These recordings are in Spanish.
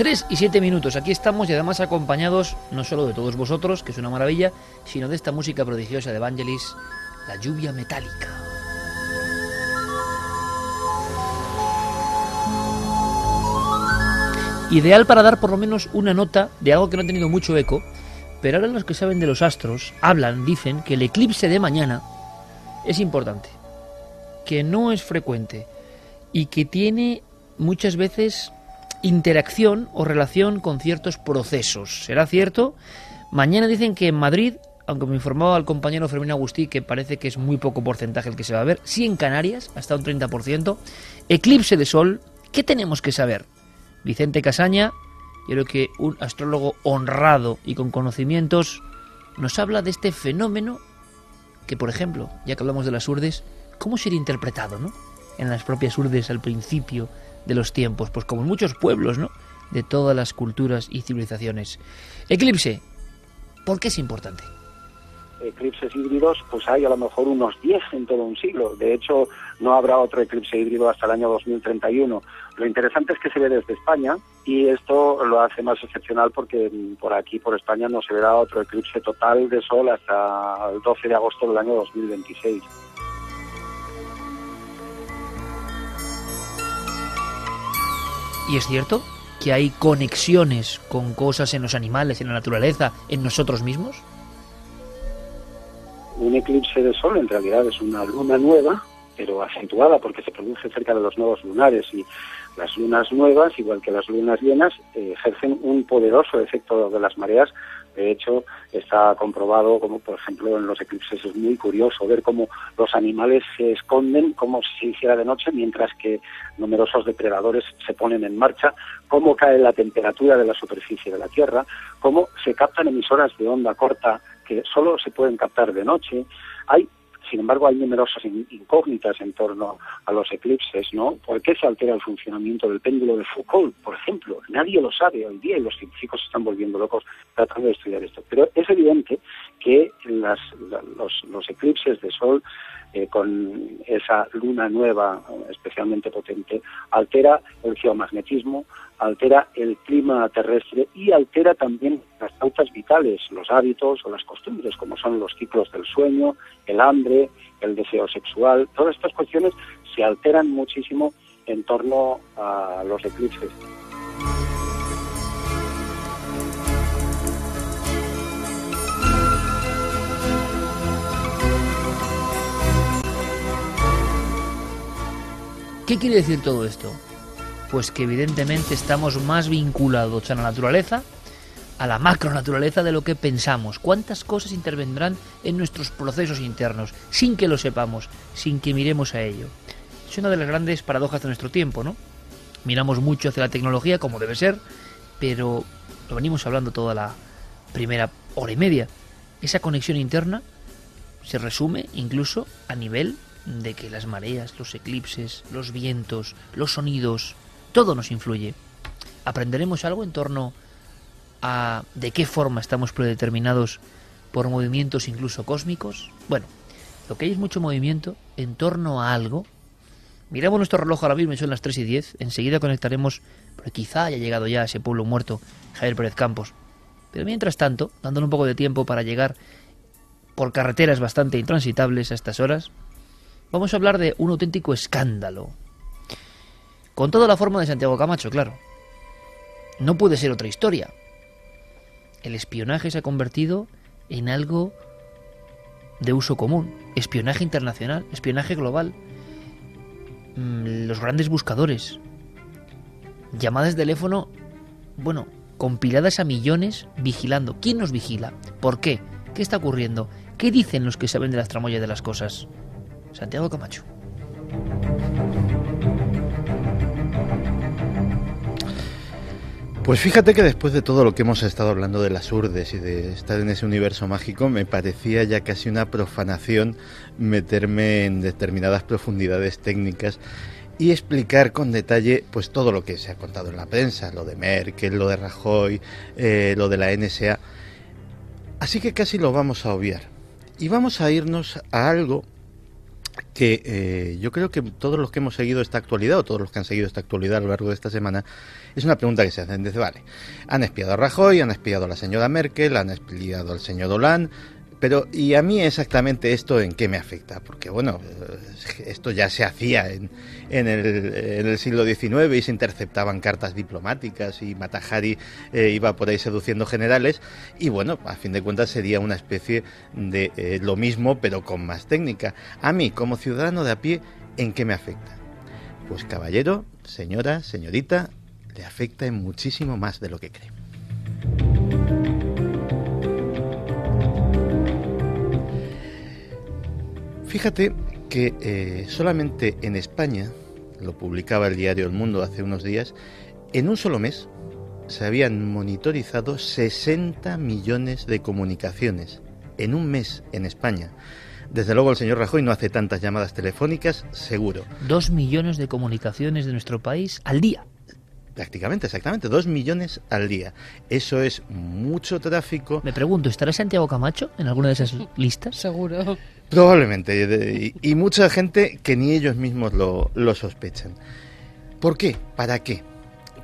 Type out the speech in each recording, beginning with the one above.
3 y 7 minutos. Aquí estamos y además acompañados no solo de todos vosotros, que es una maravilla, sino de esta música prodigiosa de Evangelis, la lluvia metálica. Ideal para dar por lo menos una nota de algo que no ha tenido mucho eco, pero ahora los que saben de los astros hablan, dicen que el eclipse de mañana es importante, que no es frecuente y que tiene muchas veces interacción o relación con ciertos procesos. ¿Será cierto? Mañana dicen que en Madrid, aunque me informaba el compañero Fermín Agustí que parece que es muy poco porcentaje el que se va a ver, sí en Canarias, hasta un 30%, eclipse de sol, ¿qué tenemos que saber? Vicente Casaña, yo creo que un astrólogo honrado y con conocimientos, nos habla de este fenómeno que, por ejemplo, ya que hablamos de las urdes, ¿cómo sería interpretado, no? En las propias urdes al principio de los tiempos, pues como en muchos pueblos, ¿no? De todas las culturas y civilizaciones. Eclipse, ¿por qué es importante? Eclipses híbridos, pues hay a lo mejor unos 10 en todo un siglo. De hecho, no habrá otro eclipse híbrido hasta el año 2031. Lo interesante es que se ve desde España y esto lo hace más excepcional porque por aquí, por España, no se verá otro eclipse total de sol hasta el 12 de agosto del año 2026. Y es cierto que hay conexiones con cosas en los animales, en la naturaleza, en nosotros mismos. Un eclipse de sol en realidad es una luna nueva, pero acentuada porque se produce cerca de los nuevos lunares y las lunas nuevas, igual que las lunas llenas, eh, ejercen un poderoso efecto de las mareas de hecho, está comprobado como, por ejemplo, en los eclipses es muy curioso ver cómo los animales se esconden como si se hiciera de noche, mientras que numerosos depredadores se ponen en marcha, cómo cae la temperatura de la superficie de la Tierra, cómo se captan emisoras de onda corta que solo se pueden captar de noche. Hay sin embargo, hay numerosas incógnitas en torno a los eclipses, ¿no? ¿Por qué se altera el funcionamiento del péndulo de Foucault, por ejemplo? Nadie lo sabe hoy día y los científicos están volviendo locos tratando de estudiar esto. Pero es evidente que los, los eclipses de Sol eh, con esa luna nueva especialmente potente, altera el geomagnetismo, altera el clima terrestre y altera también las pautas vitales, los hábitos o las costumbres, como son los ciclos del sueño, el hambre, el deseo sexual. Todas estas cuestiones se alteran muchísimo en torno a los eclipses. ¿Qué quiere decir todo esto? Pues que evidentemente estamos más vinculados a la naturaleza, a la macro naturaleza de lo que pensamos. ¿Cuántas cosas intervendrán en nuestros procesos internos sin que lo sepamos, sin que miremos a ello? Es una de las grandes paradojas de nuestro tiempo, ¿no? Miramos mucho hacia la tecnología como debe ser, pero lo venimos hablando toda la primera hora y media. Esa conexión interna se resume incluso a nivel de que las mareas, los eclipses, los vientos, los sonidos, todo nos influye. ¿Aprenderemos algo en torno a de qué forma estamos predeterminados por movimientos incluso cósmicos? Bueno, lo que hay es mucho movimiento en torno a algo. Miramos nuestro reloj ahora mismo, son las 3 y 10. Enseguida conectaremos, porque quizá haya llegado ya a ese pueblo muerto, Javier Pérez Campos. Pero mientras tanto, dándole un poco de tiempo para llegar por carreteras bastante intransitables a estas horas, vamos a hablar de un auténtico escándalo. Con toda la forma de Santiago Camacho, claro. No puede ser otra historia. El espionaje se ha convertido en algo de uso común. Espionaje internacional, espionaje global. Mm, los grandes buscadores. Llamadas de teléfono, bueno, compiladas a millones vigilando. ¿Quién nos vigila? ¿Por qué? ¿Qué está ocurriendo? ¿Qué dicen los que saben de las tramoyas de las cosas? Santiago Camacho. Pues fíjate que después de todo lo que hemos estado hablando de las urdes y de estar en ese universo mágico, me parecía ya casi una profanación meterme en determinadas profundidades técnicas y explicar con detalle pues todo lo que se ha contado en la prensa, lo de Merkel, lo de Rajoy, eh, lo de la NSA. Así que casi lo vamos a obviar. Y vamos a irnos a algo que eh, yo creo que todos los que hemos seguido esta actualidad, o todos los que han seguido esta actualidad a lo largo de esta semana, es una pregunta que se hacen. desde vale, han espiado a Rajoy, han espiado a la señora Merkel, han espiado al señor Hollande, pero, ¿y a mí exactamente esto en qué me afecta? Porque, bueno, eh, esto ya se hacía en, en, el, siglo XIX y se interceptaban cartas diplomáticas y Matajari eh, iba por ahí seduciendo generales y, bueno, a fin de cuentas sería una especie de eh, lo mismo, pero con más técnica. A mí, como ciudadano de a pie, ¿en qué me afecta? Pues, caballero, señora, señorita, le afecta en muchísimo más de lo que cree. Fíjate que eh, solamente en España, lo publicaba el diario El Mundo hace unos días, en un solo mes se habían monitorizado 60 millones de comunicaciones. En un mes en España. Desde luego el señor Rajoy no hace tantas llamadas telefónicas, seguro. Dos millones de comunicaciones de nuestro país al día. Prácticamente, exactamente, dos millones al día. Eso es mucho tráfico. Me pregunto, ¿estará Santiago Camacho en alguna de esas listas? Seguro. Probablemente, y, mucha gente que ni ellos mismos lo, lo sospechan. ¿Por qué? ¿Para qué?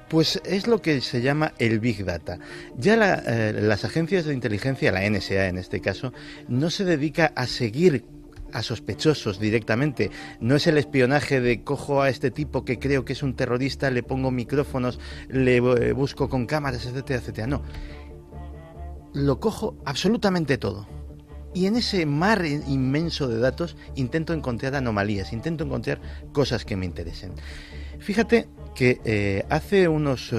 Pues es lo que se llama el Big Data. Ya la, eh, las agencias de inteligencia, la NSA en este caso, no se dedica a seguir a sospechosos directamente. No es el espionaje de cojo a este tipo que creo que es un terrorista, le pongo micrófonos, le eh, busco con cámaras, etcétera, etcétera. No. Lo cojo absolutamente todo y en ese mar inmenso de datos intento encontrar anomalías, intento encontrar cosas que me interesen. Fíjate que eh, hace, unos, eh,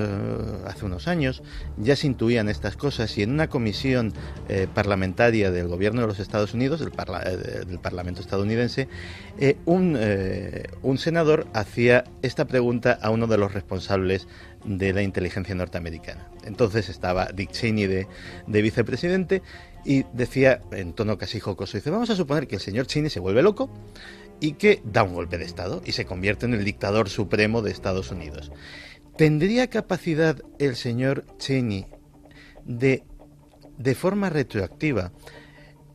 hace unos años ya se intuían estas cosas y en una comisión eh, parlamentaria del gobierno de los Estados Unidos, del, del Parlamento estadounidense, un, un senador hacía esta pregunta a uno de los responsables de la inteligencia norteamericana. Entonces estaba Dick Cheney de, de vicepresidente y decía en tono casi jocoso, dice, vamos a suponer que el señor Cheney se vuelve loco y que da un golpe de Estado y se convierte en el dictador supremo de Estados Unidos. ¿Tendría capacidad el señor Cheney de, de forma retroactiva,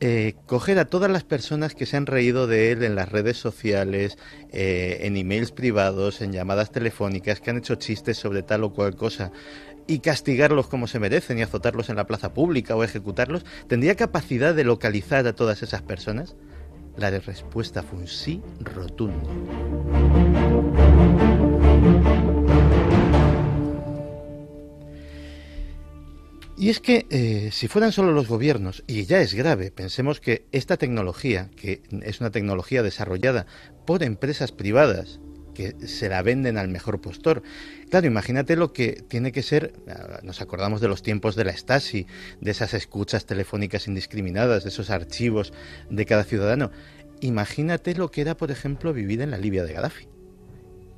eh, coger a todas las personas que se han reído de él en las redes sociales, eh, en emails privados, en llamadas telefónicas, que han hecho chistes sobre tal o cual cosa, y castigarlos como se merecen y azotarlos en la plaza pública o ejecutarlos? ¿Tendría capacidad de localizar a todas esas personas? La respuesta fue un sí rotundo. Y es que eh, si fueran solo los gobiernos, y ya es grave, pensemos que esta tecnología, que es una tecnología desarrollada por empresas privadas, que se la venden al mejor postor. Claro, imagínate lo que tiene que ser, nos acordamos de los tiempos de la Stasi, de esas escuchas telefónicas indiscriminadas, de esos archivos de cada ciudadano. Imagínate lo que era, por ejemplo, vivir en la Libia de Gaddafi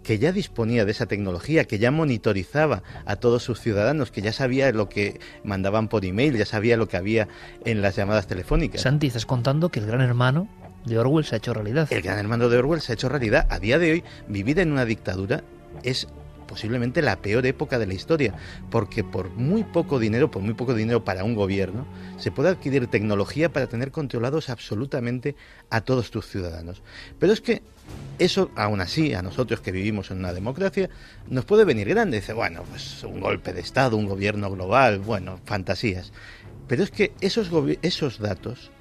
que ya disponía de esa tecnología, que ya monitorizaba a todos sus ciudadanos, que ya sabía lo que mandaban por email, ya sabía lo que había en las llamadas telefónicas. Santi, estás contando que el gran hermano de Orwell se ha hecho realidad. El gran hermano de Orwell se ha hecho realidad. A día de hoy, vivir en una dictadura es posiblemente la peor época de la historia, porque por muy poco dinero, por muy poco dinero para un gobierno, se puede adquirir tecnología para tener controlados absolutamente a todos tus ciudadanos. Pero es que eso, aún así, a nosotros que vivimos en una democracia, nos puede venir grande. Dice, bueno, pues un golpe de Estado, un gobierno global, bueno, fantasías. Pero es que esos, esos datos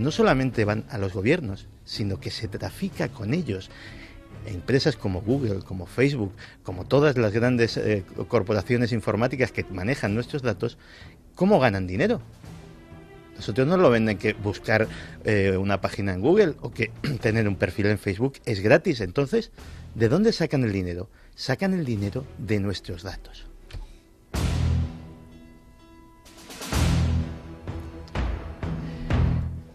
no solamente van a los gobiernos, sino que se trafica con ellos. Empresas como Google, como Facebook, como todas las grandes eh, corporaciones informáticas que manejan nuestros datos, ¿cómo ganan dinero? Nosotros no lo venden que buscar eh, una página en Google o que tener un perfil en Facebook es gratis. Entonces, ¿de dónde sacan el dinero? Sacan el dinero de nuestros datos.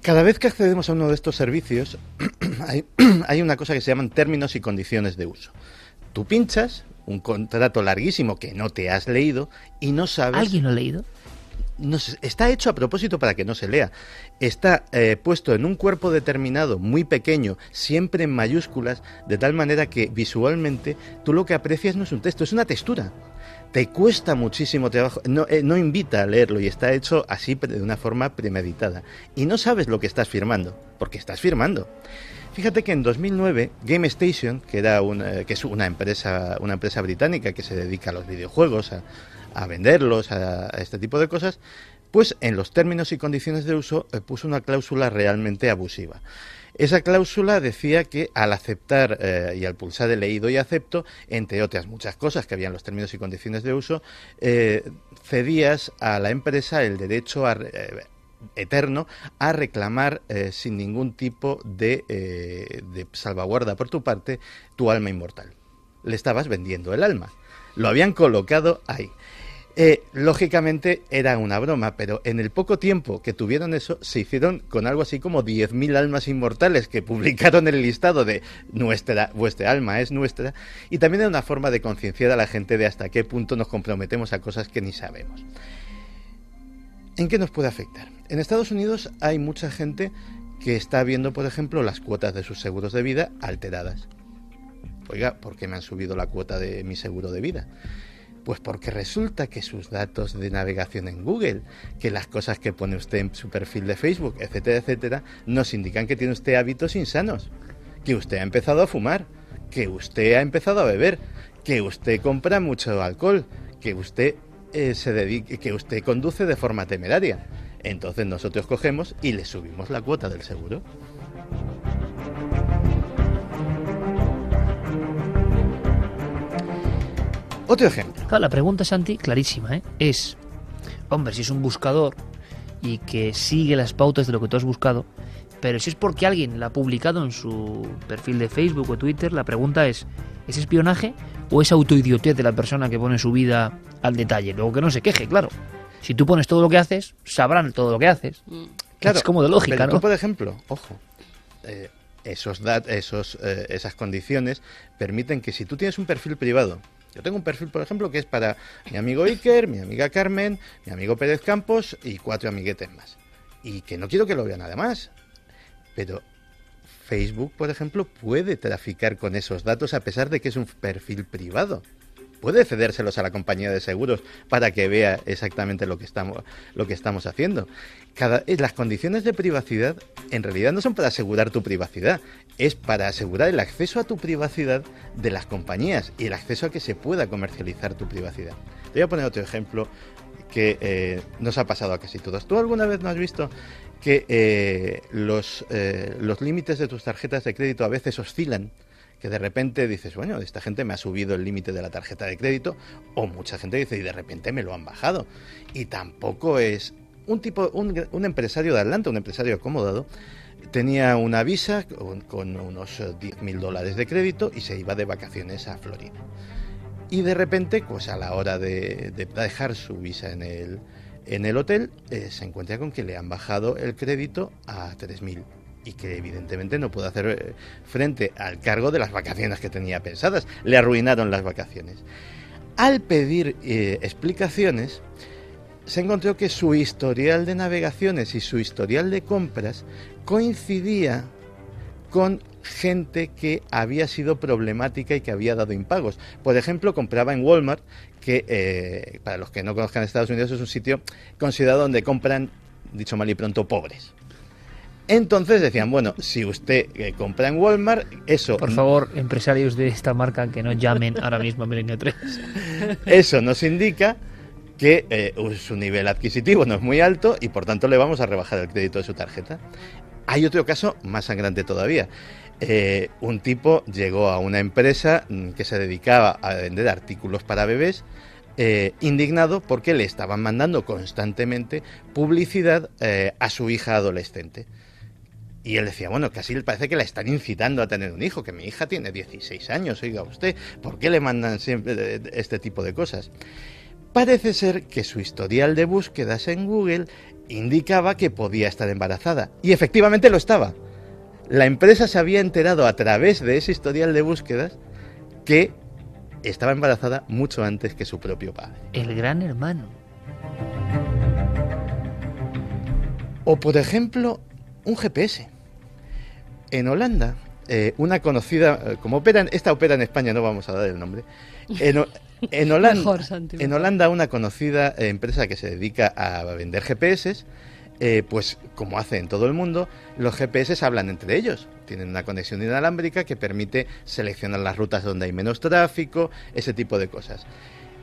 Cada vez que accedemos a uno de estos servicios, hay, hay una cosa que se llaman términos y condiciones de uso. Tú pinchas un contrato larguísimo que no te has leído y no sabes... ¿Alguien lo ha leído? no está hecho a propósito para que no se lea. Está eh, puesto en un cuerpo determinado, muy pequeño, siempre en mayúsculas, de tal manera que visualmente tú lo que aprecias no es un texto, es una textura. Te cuesta muchísimo trabajo, no, eh, no invita a leerlo y está hecho así de una forma premeditada. Y no sabes lo que estás firmando, porque estás firmando. Fíjate que en 2009 Game Station, que era una, que es una empresa, una empresa británica que se dedica a los videojuegos, a, venderlos, a, a este tipo de cosas, pues en los términos y condiciones de uso eh, puso una cláusula realmente abusiva. Esa cláusula decía que al aceptar eh, y al pulsar el leído y acepto, entre otras muchas cosas que había en los términos y condiciones de uso, eh, cedías a la empresa el derecho eh, eterno a reclamar sin ningún tipo de, de salvaguarda por tu parte tu alma inmortal. Le estabas vendiendo el alma. Lo habían colocado ahí. Eh, lógicamente era una broma, pero en el poco tiempo que tuvieron eso, se hicieron con algo así como 10.000 almas inmortales que publicaron el listado de nuestra, vuestra alma es nuestra, y también era una forma de concienciar a la gente de hasta qué punto nos comprometemos a cosas que ni sabemos. ¿En qué nos puede afectar? En Estados Unidos hay mucha gente que está viendo, por ejemplo, las cuotas de sus seguros de vida alteradas. Oiga, ¿por qué me han subido la cuota de mi seguro de vida? Pues porque resulta que sus datos de navegación en Google, que las cosas que pone usted en su perfil de Facebook, etcétera, etcétera, nos indican que tiene usted hábitos insanos, que usted ha empezado a fumar, que usted ha empezado a beber, que usted compra mucho alcohol, que usted eh, se dedique, que usted conduce de forma temeraria. Entonces nosotros cogemos y le subimos la cuota del seguro. Otro ejemplo. Claro, la pregunta, Santi, clarísima, ¿eh? Es, hombre, si es un buscador y que sigue las pautas de lo que tú has buscado, pero si es porque alguien la ha publicado en su perfil de Facebook o Twitter, la pregunta es, ¿es espionaje o es autoidiotez de la persona que pone su vida al detalle? Luego que no se queje, claro. Si tú pones todo lo que haces, sabrán todo lo que haces. Claro, es como de lógica, pero ¿no? tú, por ejemplo, ojo, eh, esos dat esos, eh, esas condiciones permiten que si tú tienes un perfil privado, yo tengo un perfil, por ejemplo, que es para mi amigo Iker, mi amiga Carmen, mi amigo Pérez Campos y cuatro amiguetes más. Y que no quiero que lo vean además. Pero Facebook, por ejemplo, puede traficar con esos datos a pesar de que es un perfil privado. Puede cedérselos a la compañía de seguros para que vea exactamente lo que estamos, lo que estamos haciendo. Eh, las condiciones de privacidad en realidad no son para asegurar tu privacidad, es para asegurar el acceso a tu privacidad de las compañías y el acceso a que se pueda comercializar tu privacidad. Te voy a poner otro ejemplo que eh, nos ha pasado a casi todos. ¿Tú alguna vez no has visto que eh, los, los límites de tus tarjetas de crédito a veces oscilan? Que de repente dices, bueno, esta gente me ha subido el límite de la tarjeta de crédito, o mucha gente dice, y de repente me lo han bajado. Y tampoco es un tipo, un, un empresario de Atlanta, un empresario acomodado, tenía una visa con, unos 10 mil dólares de crédito y se iba de vacaciones a Florida. Y de repente, pues a la hora de, de dejar su visa en el, en el hotel, eh, se encuentra con que le han bajado el crédito a 3 mil y que evidentemente no puede hacer eh, frente al cargo de las vacaciones que tenía pensadas. Le arruinaron las vacaciones. Al pedir eh, explicaciones, se encontró que su historial de navegaciones y su historial de compras coincidía con gente que había sido problemática y que había dado impagos. Por ejemplo, compraba en Walmart, que eh, para los que no conozcan Estados Unidos es un sitio considerado donde compran, dicho mal y pronto, pobres. Entonces decían, bueno, si usted eh, compra en Walmart, eso... Por favor, empresarios de esta marca que no llamen ahora mismo a Milenio 3. Eso nos indica que eh, su nivel adquisitivo no es muy alto y por tanto le vamos a rebajar el crédito de su tarjeta. Hay otro caso más sangrante todavía. Eh, un tipo llegó a una empresa mm, que se dedicaba a vender artículos para bebés, eh, indignado porque le estaban mandando constantemente publicidad eh, a su hija adolescente. Y él decía, bueno, casi le parece que la están incitando a tener un hijo, que mi hija tiene 16 años, oiga usted, ¿por qué le mandan siempre este tipo de cosas? Parece ser que su historial de búsquedas en Google indicaba que podía estar embarazada. Y efectivamente lo estaba. La empresa se había enterado a través de ese historial de búsquedas que estaba embarazada mucho antes que su propio padre. El gran hermano. O por ejemplo, un GPS. En Holanda, eh, una conocida, eh, como operan, esta opera en España, no vamos a dar el nombre. En, Holanda, Mejor, Santi, en mejor. Holanda, una conocida eh, empresa que se dedica a vender GPS, eh, pues como hace en todo el mundo, los GPS hablan entre ellos. Tienen una conexión inalámbrica que permite seleccionar las rutas donde hay menos tráfico, ese tipo de cosas.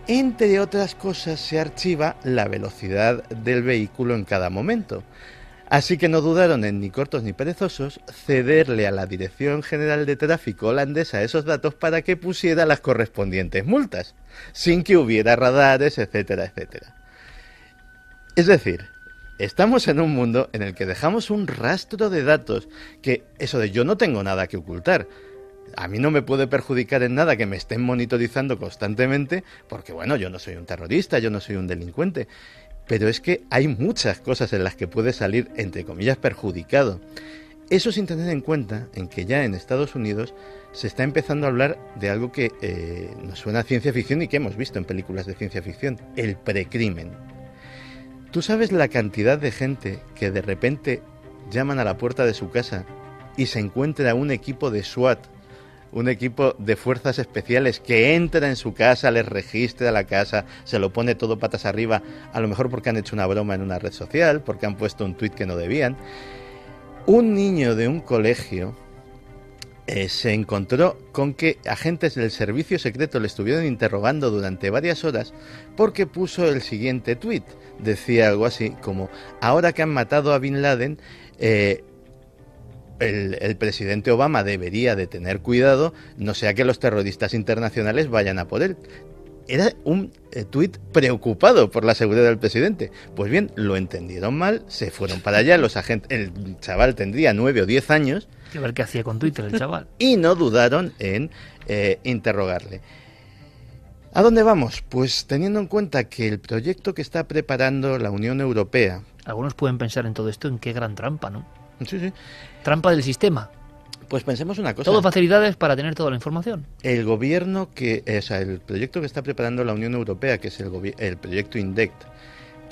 Entre otras cosas, se archiva la velocidad del vehículo en cada momento. Así que no dudaron en ni cortos ni perezosos cederle a la Dirección General de Tráfico holandesa esos datos para que pusiera las correspondientes multas, sin que hubiera radares, etcétera, etcétera. Es decir, estamos en un mundo en el que dejamos un rastro de datos que eso de yo no tengo nada que ocultar. A mí no me puede perjudicar en nada que me estén monitorizando constantemente, porque bueno, yo no soy un terrorista, yo no soy un delincuente. Pero es que hay muchas cosas en las que puede salir, entre comillas, perjudicado. Eso sin tener en cuenta en que ya en Estados Unidos se está empezando a hablar de algo que eh, nos suena a ciencia ficción y que hemos visto en películas de ciencia ficción, el precrimen. ¿Tú sabes la cantidad de gente que de repente llaman a la puerta de su casa y se encuentra un equipo de SWAT, un equipo de fuerzas especiales que entra en su casa, les registra la casa, se lo pone todo patas arriba, a lo mejor porque han hecho una broma en una red social, porque han puesto un tuit que no debían? Un niño de un colegio eh, se encontró con que agentes del servicio secreto le estuvieron interrogando durante varias horas porque puso el siguiente tuit. Decía algo así como, ahora que han matado a Bin Laden, eh, el, el presidente Obama debería de tener cuidado, no sea que los terroristas internacionales vayan a por él. Era un eh, tuit preocupado por la seguridad del presidente. Pues bien, lo entendieron mal, se fueron para allá, los agentes, el chaval tendría nueve o diez años, Que ver qué hacía con Twitter el chaval. y no dudaron en eh, interrogarle. ¿A dónde vamos? Pues teniendo en cuenta que el proyecto que está preparando la Unión Europea, Algunos pueden pensar en todo esto en qué gran trampa, ¿no? sí, sí, Trampa del sistema. pues pensemos una cosa. Todo facilidades para tener toda la información. El gobierno que, eh, o sea, el proyecto que está preparando la Unión Europea, que es el, el proyecto INDECT,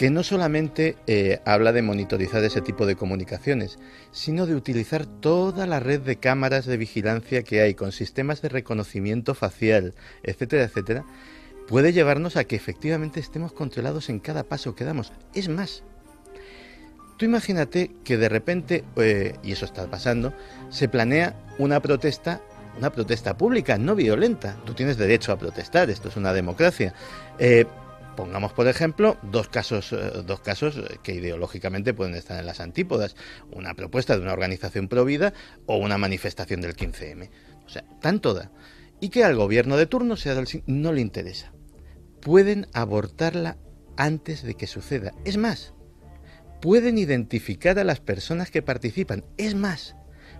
que no solamente eh, habla de monitorizar ese tipo de comunicaciones, sino de utilizar toda la red de cámaras de vigilancia que hay con sistemas de reconocimiento facial, etcétera, etcétera, puede llevarnos a que efectivamente estemos controlados en cada paso que damos. Es más, Tú imagínate que de repente, eh, y eso está pasando, se planea una protesta, una protesta pública, no violenta. Tú tienes derecho a protestar, esto es una democracia. Eh, pongamos, por ejemplo, dos casos, eh, dos casos que ideológicamente pueden estar en las antípodas. Una propuesta de una organización provida o una manifestación del 15M. O sea, tan toda. Y que al gobierno de turno, no le interesa. Pueden abortarla antes de que suceda. Es más, pueden identificar a las personas que participan. Es más,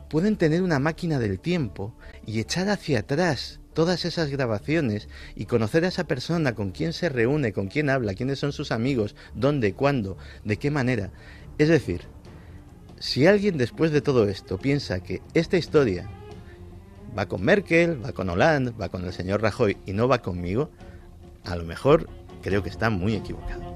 pueden tener una máquina del tiempo y echar hacia atrás todas esas grabaciones y conocer a esa persona, con quién se reúne, con quién habla, quiénes son sus amigos, dónde, cuándo, de qué manera. Es decir, si alguien después de todo esto piensa que esta historia va con Merkel, va con Hollande, va con el señor Rajoy y no va conmigo, a lo mejor creo que está muy equivocado.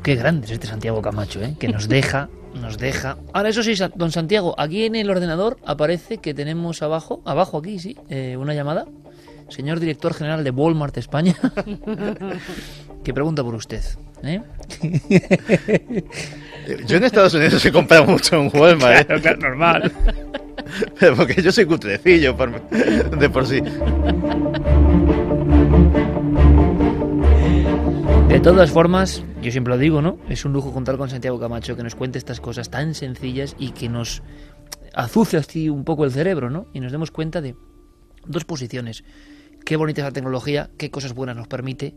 Pero qué grande es este Santiago Camacho, ¿eh? que nos deja, nos deja. Ahora, eso sí, don Santiago, aquí en el ordenador aparece que tenemos abajo, abajo aquí, sí, eh, una llamada. Señor director general de Walmart España, que pregunta por usted. ¿eh? Yo en Estados Unidos he comprado mucho en Walmart, ¿eh? normal. Pero porque yo soy cutrecillo por- de por sí. De todas formas, yo siempre lo digo, ¿no? Es un lujo contar con Santiago Camacho que nos cuente estas cosas tan sencillas y que nos azuce así un poco el cerebro, ¿no? Y nos demos cuenta de dos posiciones. Qué bonita es la tecnología, qué cosas buenas nos permite,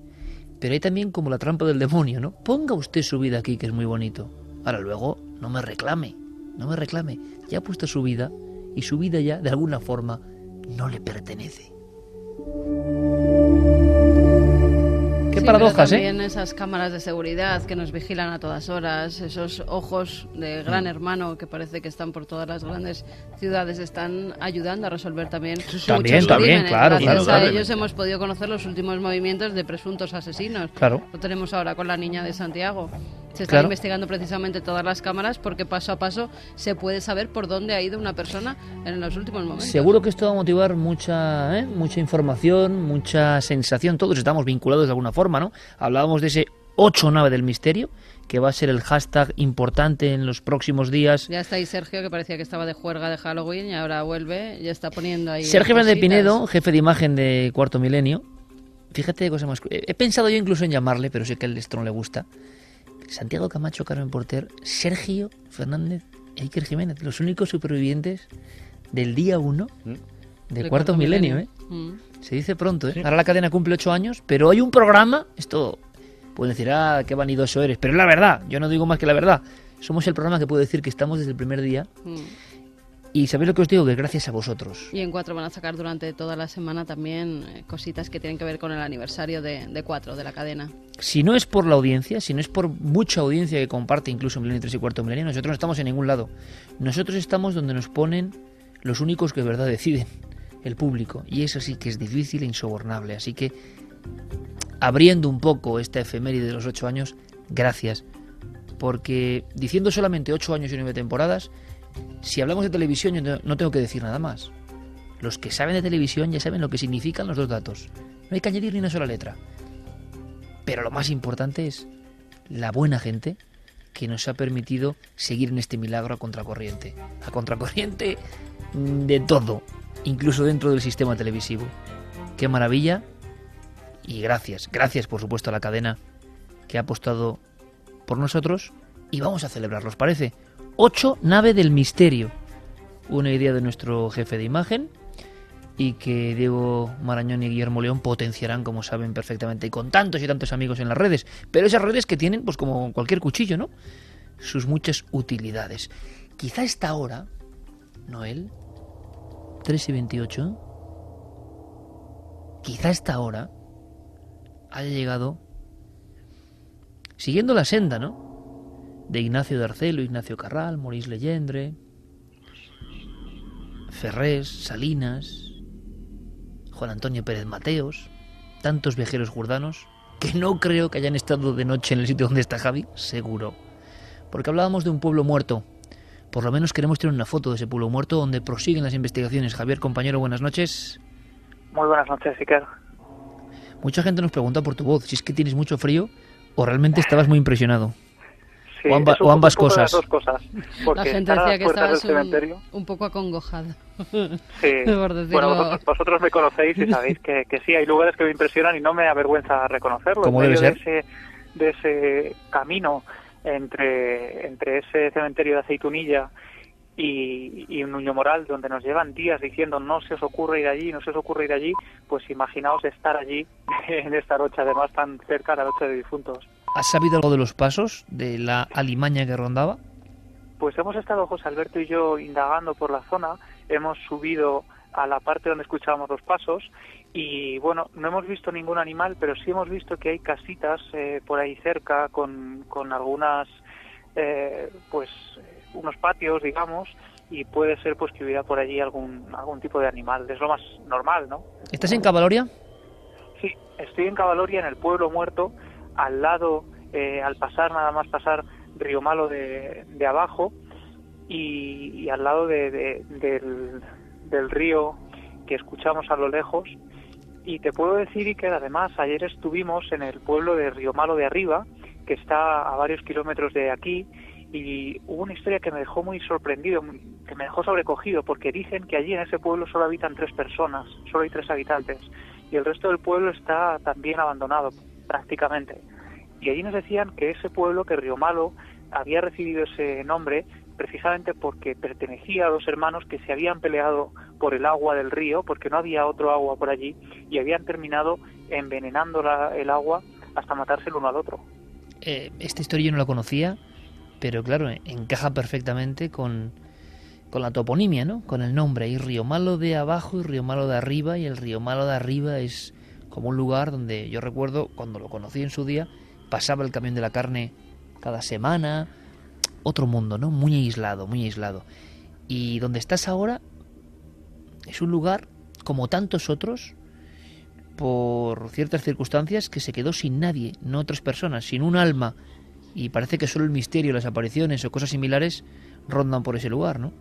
pero hay también como la trampa del demonio, ¿no? Ponga usted su vida aquí, que es muy bonito. Ahora luego, no me reclame. no me reclame. Ya ha puesto su vida y su vida ya, de alguna forma, no le pertenece. Sí, paradojas, pero ¿eh? también esas cámaras de seguridad que nos vigilan a todas horas, esos ojos de Mm. gran hermano que parece que están por todas las grandes ciudades, están ayudando a resolver también También, muchos también, crímenes. claro, Gracias claro, a ellos hemos podido conocer los últimos movimientos de presuntos asesinos. Claro. Lo tenemos ahora con la niña de Santiago. Se están Claro. investigando precisamente todas las cámaras porque paso a paso se puede saber por dónde ha ido una persona en los últimos momentos. Seguro que esto va a motivar mucha, ¿eh? mucha información, mucha sensación. Todos estamos vinculados de alguna forma, ¿no? Hablábamos de ese 8 nave del misterio, que va a ser el hashtag importante en los próximos días. Ya está ahí Sergio, que parecía que estaba de juerga de Halloween y ahora vuelve y está poniendo ahí. Sergio Fernández. Pinedo, jefe de imagen de Cuarto Milenio. Fíjate qué cosa más. He pensado yo incluso en llamarle, pero sé que al esto no le gusta. Santiago Camacho, Carmen Porter, Sergio Fernández e Iker Jiménez, los únicos supervivientes del día 1 de De Cuarto Milenio, ¿eh? Mm. Se dice pronto, ¿eh? Ahora la cadena cumple ocho años, pero hay un programa, esto pueden decir, ah, qué vanidoso eres, pero es la verdad, yo no digo más que la verdad. Somos el programa que puedo decir que estamos desde el primer día Mm. Y sabéis lo que os digo, que gracias a vosotros. Y en Cuatro van a sacar durante toda la semana también eh, cositas que tienen que ver con el aniversario de, de Cuatro, de la cadena. Si no es por la audiencia, si no es por mucha audiencia que comparte incluso Milenio 3 y Cuarto Milenio, nosotros no estamos en ningún lado. Nosotros estamos donde nos ponen los únicos que de verdad deciden, el público. Y eso sí que es difícil e insobornable. Así que, abriendo un poco esta efeméride de los ocho años, gracias. Porque diciendo solamente ocho años y nueve temporadas, si hablamos de televisión yo no- tengo que decir nada más. Los que saben de televisión ya saben lo que significan los dos datos. No hay que añadir ni una sola letra. Pero lo más importante es la buena gente que nos ha permitido seguir en este milagro a contracorriente. A contracorriente mm, de todo, incluso dentro del sistema televisivo. Qué maravilla y gracias, gracias por supuesto a la cadena que ha apostado por nosotros y vamos a celebrarlo, ¿os parece? 8 Nave del Misterio, una idea de nuestro jefe de imagen y que Diego Marañón y Guillermo León potenciarán, como saben perfectamente, y con tantos y tantos amigos en las redes. Pero esas redes que tienen, pues como cualquier cuchillo, ¿no? Sus muchas utilidades. Quizá esta hora, Noel, 3 y 28, quizá esta hora haya llegado, siguiendo la senda, ¿no? De Ignacio de Arcelo, Ignacio Carral, Maurice Leyendre, Ferrés, Salinas, Juan Antonio Pérez Mateos, tantos viajeros jurdanos, que no creo que hayan estado de noche en el sitio donde está Javi, seguro. Porque hablábamos de un pueblo muerto. Por lo menos queremos tener una foto de ese pueblo muerto donde prosiguen las investigaciones. Javier, compañero, buenas noches. Muy buenas noches, Iker. Mucha gente nos pregunta por tu voz, si es que tienes mucho frío o realmente estabas muy impresionado. Sí, O amba- o ambas poco de las cosas. dos cosas. La Porque gente estar a decía las que del estabas un, cementerio. un poco acongojado. Sí. por decirlo- Bueno, vosotros, vosotros me conocéis y sabéis que, que sí, hay lugares que me impresionan y no me avergüenza reconocerlo. Como en medio debe de ese, de ese camino entre, entre ese cementerio de Aceitunilla y, y Nuño Moral, donde nos llevan días diciendo no se os ocurre ir allí, no se os ocurre ir allí, pues imaginaos estar allí en esta noche, además tan cerca de la noche de difuntos. ¿Has sabido algo de los pasos de la alimaña que rondaba? Pues hemos estado José Alberto y yo indagando por la zona, hemos subido a la parte donde escuchábamos los pasos y bueno, no hemos visto ningún animal, pero sí hemos visto que hay casitas eh, por ahí cerca con, con algunas, eh, pues, unos patios, digamos, y puede ser pues que hubiera por allí algún, algún tipo de animal. Es lo más normal, ¿no? ¿Estás en Cavaloria? Sí, estoy en Cavaloria, en el pueblo muerto, al lado, eh, al pasar nada más pasar Río Malo de, de abajo y, y al lado de, de- del, del río que escuchamos a lo lejos. Y te puedo decir que además ayer estuvimos en el pueblo de Río Malo de arriba, que está a varios kilómetros de aquí, y hubo una historia que me dejó muy sorprendido, que me dejó sobrecogido, porque dicen que allí en ese pueblo solo habitan tres personas, solo hay tres habitantes, y el resto del pueblo está también abandonado, prácticamente. Y allí nos decían que ese pueblo, que Río Malo, había recibido ese nombre precisamente porque pertenecía a dos hermanos que se habían peleado por el agua del río, porque no había otro agua por allí, y habían terminado envenenando la- el agua hasta matarse el uno al otro. Eh, esta historia yo no la conocía, pero claro, encaja perfectamente con, con la toponimia, ¿no? Con el nombre. Hay Río Malo de abajo y Río Malo de arriba, y el Río Malo de arriba es como un lugar donde yo recuerdo, cuando lo conocí en su día, pasaba el camión de la carne cada semana, otro mundo, ¿no? Muy aislado, muy aislado. Y donde estás ahora es un lugar, como tantos otros, por ciertas circunstancias, que se quedó sin nadie, no otras personas, sin un alma. Y parece que solo el misterio, las apariciones o cosas similares rondan por ese lugar, ¿no?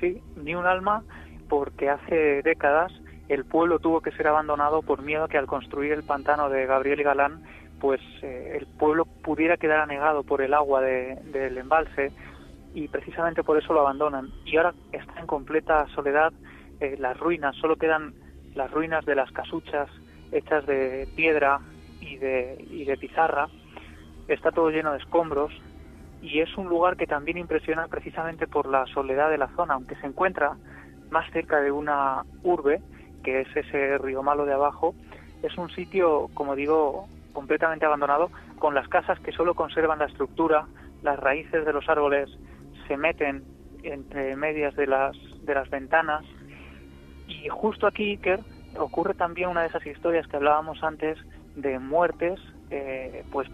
Sí, ni un alma, porque hace décadas el pueblo tuvo que ser abandonado por miedo a que al construir el pantano de Gabriel y Galán, pues eh, el pueblo pudiera quedar anegado por el agua del embalse y precisamente por eso lo abandonan. Y ahora está en completa soledad, eh, las ruinas, solo quedan las ruinas de las casuchas hechas de piedra y de, y de pizarra, está todo lleno de escombros y es un lugar que también impresiona precisamente por la soledad de la zona, aunque se encuentra más cerca de una urbe, que es ese río malo de abajo, es un sitio, como digo, completamente abandonado, con las casas que solo conservan la estructura, las raíces de los árboles se meten entre medias de las, de las ventanas. Y justo aquí, Iker, ocurre también una de esas historias que hablábamos antes de muertes, eh, pues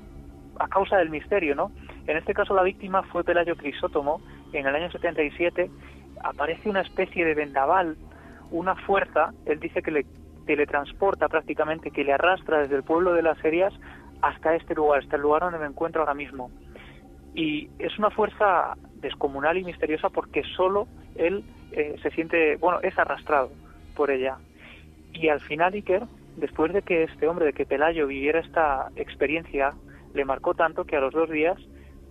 a causa del misterio, ¿no? En este caso la víctima fue Pelayo Crisótomo. En el año 77 aparece una especie de vendaval, una fuerza, él dice que le teletransporta prácticamente, que le arrastra desde el pueblo de las Herías hasta este lugar, hasta el lugar donde me encuentro ahora mismo. Y es una fuerza descomunal y misteriosa porque solo él eh, se siente, bueno, es arrastrado por ella. Y al final, Iker, después de que este hombre, de que Pelayo viviera esta experiencia, le marcó tanto que a los dos días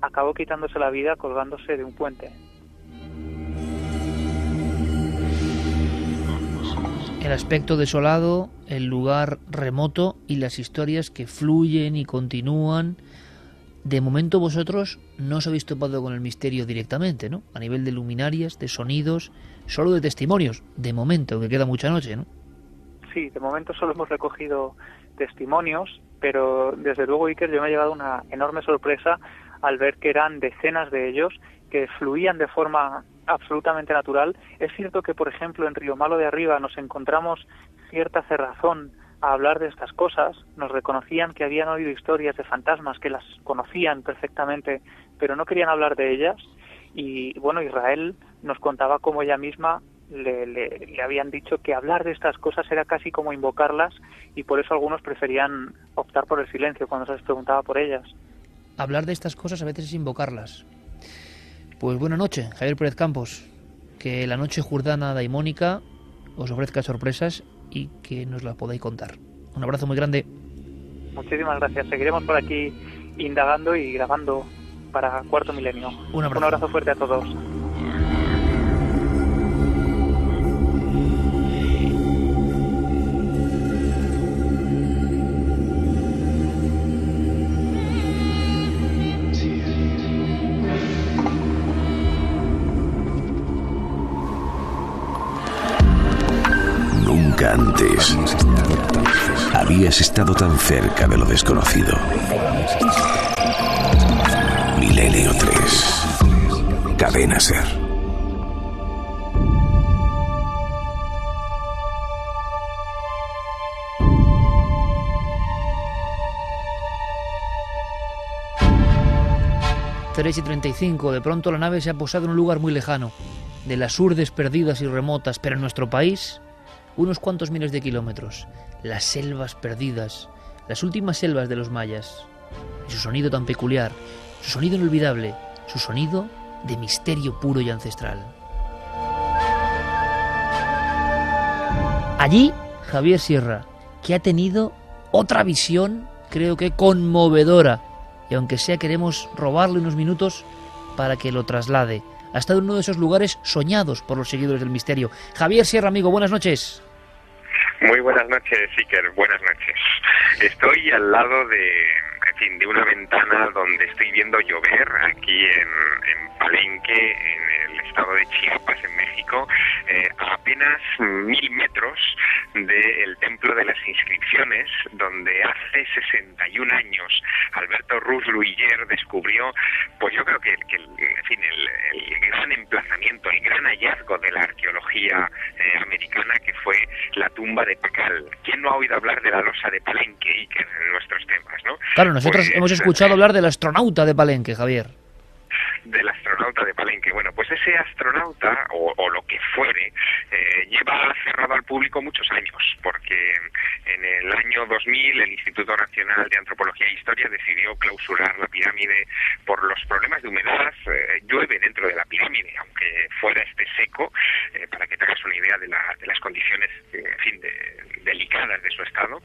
acabó quitándose la vida colgándose de un puente. El aspecto desolado, el lugar remoto y las historias que fluyen y continúan. De momento vosotros no os habéis topado con el misterio directamente, ¿no? A nivel de luminarias, de sonidos, solo de testimonios, de momento, que queda mucha noche, ¿no? Sí, de momento solo hemos recogido testimonios, pero desde luego Iker yo me ha llevado una enorme sorpresa al ver que eran decenas de ellos que fluían de forma absolutamente natural. Es cierto que, por ejemplo, en Río Malo de Arriba nos encontramos cierta cerrazón a hablar de estas cosas, nos reconocían que habían oído historias de fantasmas, que las conocían perfectamente, pero no querían hablar de ellas. Y bueno, Israel nos contaba cómo ella misma le, le, habían dicho que hablar de estas cosas era casi como invocarlas y por eso algunos preferían optar por el silencio cuando se les preguntaba por ellas. Hablar de estas cosas a veces es invocarlas. Pues buena noche, Javier Pérez Campos. Que la noche jurdana daimónica os ofrezca sorpresas y que nos las podáis contar. Un abrazo muy grande. Muchísimas gracias. Seguiremos por aquí indagando y grabando para Cuarto Milenio. Un abrazo, Un abrazo fuerte a todos. Nunca antes habías estado tan cerca de lo desconocido. Milenio 3. Cadena Ser. Tres y 35. De pronto la nave se ha posado en un lugar muy lejano, de las urdes perdidas y remotas, pero en nuestro país, unos cuantos miles de kilómetros. Las selvas perdidas, las últimas selvas de los mayas. Y su sonido tan peculiar, su sonido inolvidable, su sonido de misterio puro y ancestral. Allí, Javier Sierra, que ha tenido otra visión, creo que conmovedora, y aunque sea queremos robarle unos minutos para que lo traslade. Ha estado en uno de esos lugares soñados por los seguidores del misterio. Javier Sierra, amigo, buenas noches. Muy buenas noches, Iker, buenas noches. Estoy al lado de, fin, de una ventana donde estoy viendo llover aquí en, en Palenque, en el estado de Chiapas, en México, eh, a apenas mil metros del templo Templo de las Inscripciones, donde hace 61 años Alberto Ruz Luiller descubrió, pues yo creo que, el, en fin, el, gran emplazamiento, el gran hallazgo de la arqueología eh, americana, que fue la tumba de Pacal. ¿Quién no ha oído hablar de la losa de Palenque, Iker, en nuestros temas, no? Claro, nosotros Pues, hemos escuchado hablar del astronauta de Palenque, Javier. De Palenque. Bueno, pues ese astronauta, o, o lo que fuere, eh, lleva cerrado al público muchos años, porque en el año 2000 el Instituto Nacional de Antropología e Historia decidió clausurar la pirámide por los problemas de humedad. Eh, llueve dentro de la pirámide, aunque fuera este seco, eh, para que te hagas una idea de, la- de las condiciones, en fin, de- delicadas de su estado.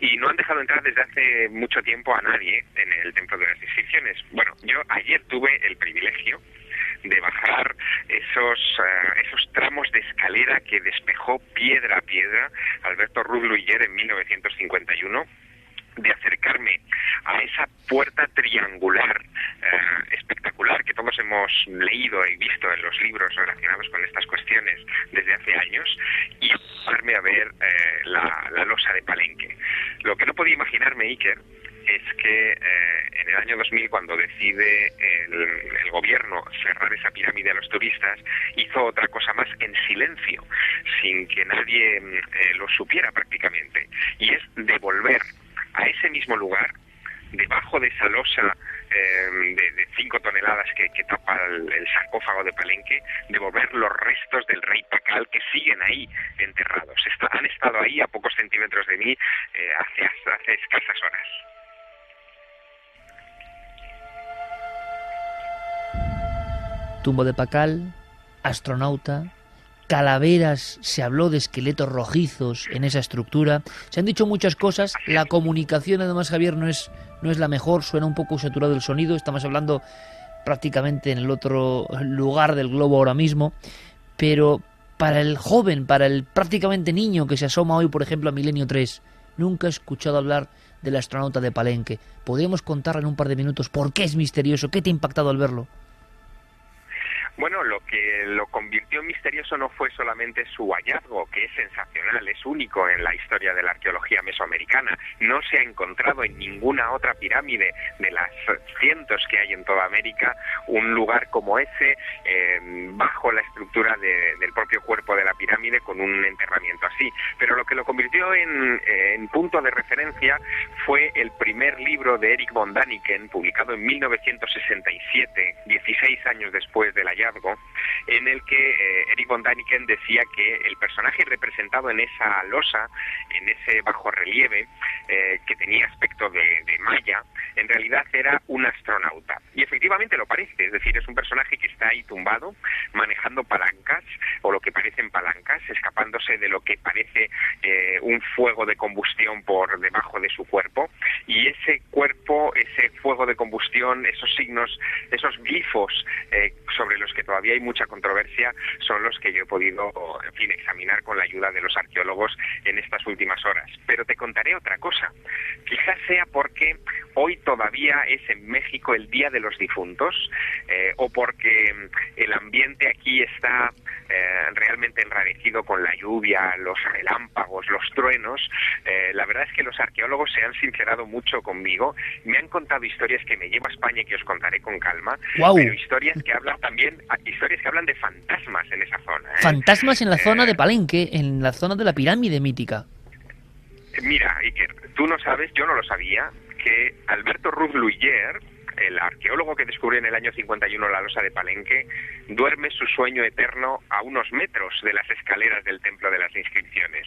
Y no han dejado entrar desde hace mucho tiempo a nadie en el Templo de las Inscripciones. Bueno, yo ayer tuve el privilegio de bajar esos eh, esos tramos de escalera que despejó piedra a piedra Alberto Ruz Luiller en 1951 de acercarme a esa puerta triangular eh, espectacular que todos hemos leído y visto en los libros relacionados con estas cuestiones desde hace años y darme a ver eh, la, la losa de Palenque. Lo que no podía imaginarme, Iker, es que eh, en el año 2000, cuando decide el, el gobierno cerrar esa pirámide a los turistas, hizo otra cosa más en silencio, sin que nadie mm, eh, lo supiera prácticamente, y es devolver a ese mismo lugar, debajo de esa losa eh, de 5 toneladas que, tapa el, sarcófago de Palenque, devolver los restos del rey Pacal que siguen ahí enterrados. Han estado ahí a pocos centímetros de mí eh, hace, hace escasas horas. Tumbo de Pacal, astronauta, calaveras, se habló de esqueletos rojizos en esa estructura. Se han dicho muchas cosas. La comunicación, además, Javier, no es, no es la mejor, suena un poco saturado el sonido. Estamos hablando prácticamente en el otro lugar del globo ahora mismo. Pero para el joven, para el prácticamente niño que se asoma hoy, por ejemplo, a Milenio 3, nunca he escuchado hablar del astronauta de Palenque. ¿Podríamos contar en un par de minutos por qué es misterioso? ¿Qué te ha impactado al verlo? Bueno, lo que lo convirtió en misterioso no fue solamente su hallazgo, que es sensacional, es único en la historia de la arqueología mesoamericana. No se ha encontrado en ninguna otra pirámide de las cientos que hay en toda América un lugar como ese, eh, bajo la estructura de- del propio cuerpo de la pirámide, con un enterramiento así. Pero lo que lo convirtió en, en punto de referencia fue el primer libro de Eric von Daniken, publicado en 1967, 16 años después del hallazgo, en el que eh, Eric von Daniken decía que el personaje representado en esa losa, en ese bajo relieve, eh, que tenía aspecto de, de maya, en realidad era un astronauta. Y efectivamente lo parece, es decir, es un personaje que está ahí tumbado, manejando palancas, o lo que parecen palancas, escapándose de lo que parece eh, un fuego de combustión por debajo de su cuerpo, y ese cuerpo, ese fuego de combustión, esos signos, esos glifos eh, sobre los que todavía hay mucha controversia, son los que yo he podido, en fin, examinar con la ayuda de los arqueólogos en estas últimas horas. Pero te contaré otra cosa. Quizás sea porque hoy todavía es en México el Día de los Difuntos, eh, o porque el ambiente aquí está eh, realmente enrarecido con la lluvia, los relámpagos, los truenos. Eh, la verdad es que los arqueólogos se han sincerado mucho conmigo, me han contado historias que me llevo a España y que os contaré con calma, pero historias que hablan también, historias que hablan de fantasmas en esa zona. ¿eh? Fantasmas en la zona Eh, de Palenque, en la zona de la pirámide mítica. Mira, Iker, tú no sabes, yo no lo sabía, que Alberto Ruz Luyer, el arqueólogo que descubrió en el año 51 la losa de Palenque, duerme su sueño eterno a unos metros de las escaleras del Templo de las Inscripciones.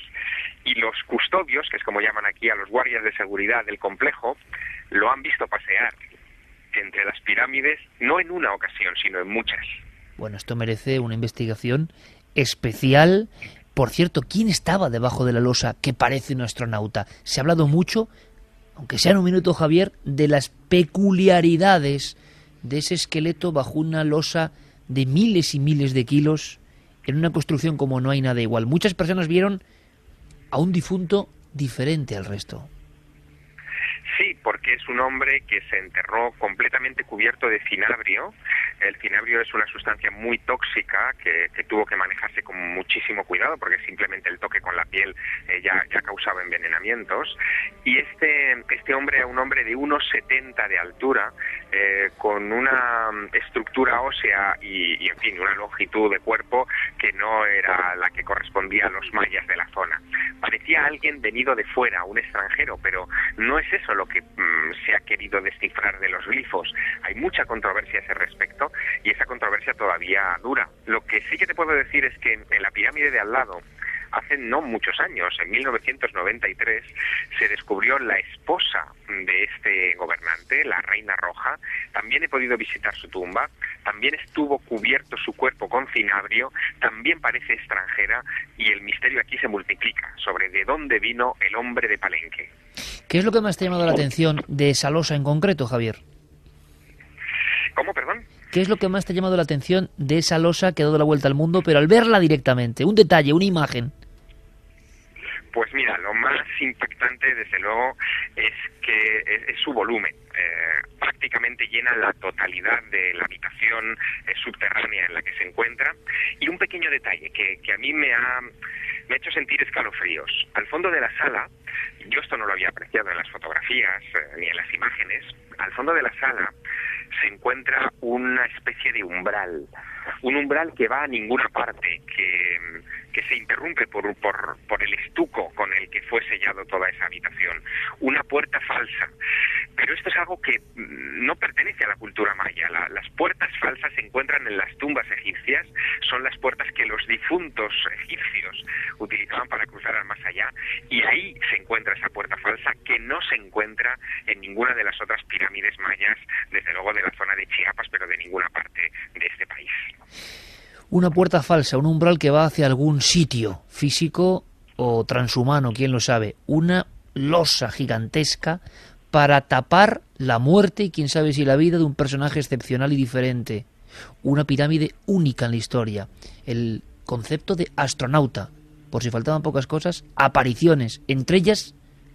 Y los custodios, que es como llaman aquí a los guardias de seguridad del complejo, lo han visto pasear entre las pirámides, no en una ocasión, sino en muchas. Bueno, esto merece una investigación especial. Por cierto, ¿quién estaba debajo de la losa que parece un astronauta? Se ha hablado mucho, aunque sea en un minuto, Javier, de las peculiaridades de ese esqueleto bajo una losa de miles y miles de kilos en una construcción como no hay nada igual. Muchas personas vieron a un difunto diferente al resto. Sí, porque es un hombre que se enterró completamente cubierto de cinabrio. El cinabrio es una sustancia muy tóxica que, tuvo que manejarse con muchísimo cuidado porque simplemente el toque con la piel eh, ya, ya causaba envenenamientos. Y este, este hombre era un hombre de unos 70 de altura, eh, con una estructura ósea y, y, en fin, una longitud de cuerpo que no era la que correspondía a los mayas de la zona. Parecía alguien venido de fuera, un extranjero, pero no es eso lo que mm, se ha querido descifrar de los glifos. Hay mucha controversia a ese respecto y esa controversia todavía dura. Lo que sí que te puedo decir es que en la pirámide de al lado, hace no muchos años, en 1993, se descubrió la esposa de este gobernante, la Reina Roja. También he podido visitar su tumba, también estuvo cubierto su cuerpo con cinabrio, también parece extranjera y el misterio aquí se multiplica sobre de dónde vino el hombre de Palenque. ¿Qué es lo que más te ha llamado la atención de esa losa en concreto, Javier? ¿Cómo, perdón? ¿Qué es lo que más te ha llamado la atención de esa losa que ha dado la vuelta al mundo, pero al verla directamente? Un detalle, una imagen. Pues mira, lo más impactante, desde luego, es que es, su volumen. Eh, prácticamente llena la totalidad de la habitación eh, subterránea en la que se encuentra. Y un pequeño detalle que, a mí me ha, me ha hecho sentir escalofríos. Al fondo de la sala, yo esto no lo había apreciado en las fotografías eh, ni en las imágenes, al fondo de la sala se encuentra una especie de umbral, un umbral que va a ninguna parte, que, que se interrumpe por, por, por el estuco con el que fue sellado toda esa habitación, una puerta falsa. Pero esto es algo que mm, no pertenece a la cultura maya. las puertas falsas se encuentran en las tumbas egipcias, son las puertas que los difuntos egipcios utilizaban para cruzar al más allá, y ahí se encuentra esa puerta falsa que no se encuentra en ninguna de las otras pirámides mayas, desde luego de la zona de Chiapas, pero de ninguna parte de este país. Una puerta falsa, un umbral que va hacia algún sitio físico o transhumano, quién lo sabe. Una losa gigantesca para tapar la muerte y quién sabe si la vida de un personaje excepcional y diferente. Una pirámide única en la historia. El concepto de astronauta. Por si faltaban pocas cosas, apariciones, entre ellas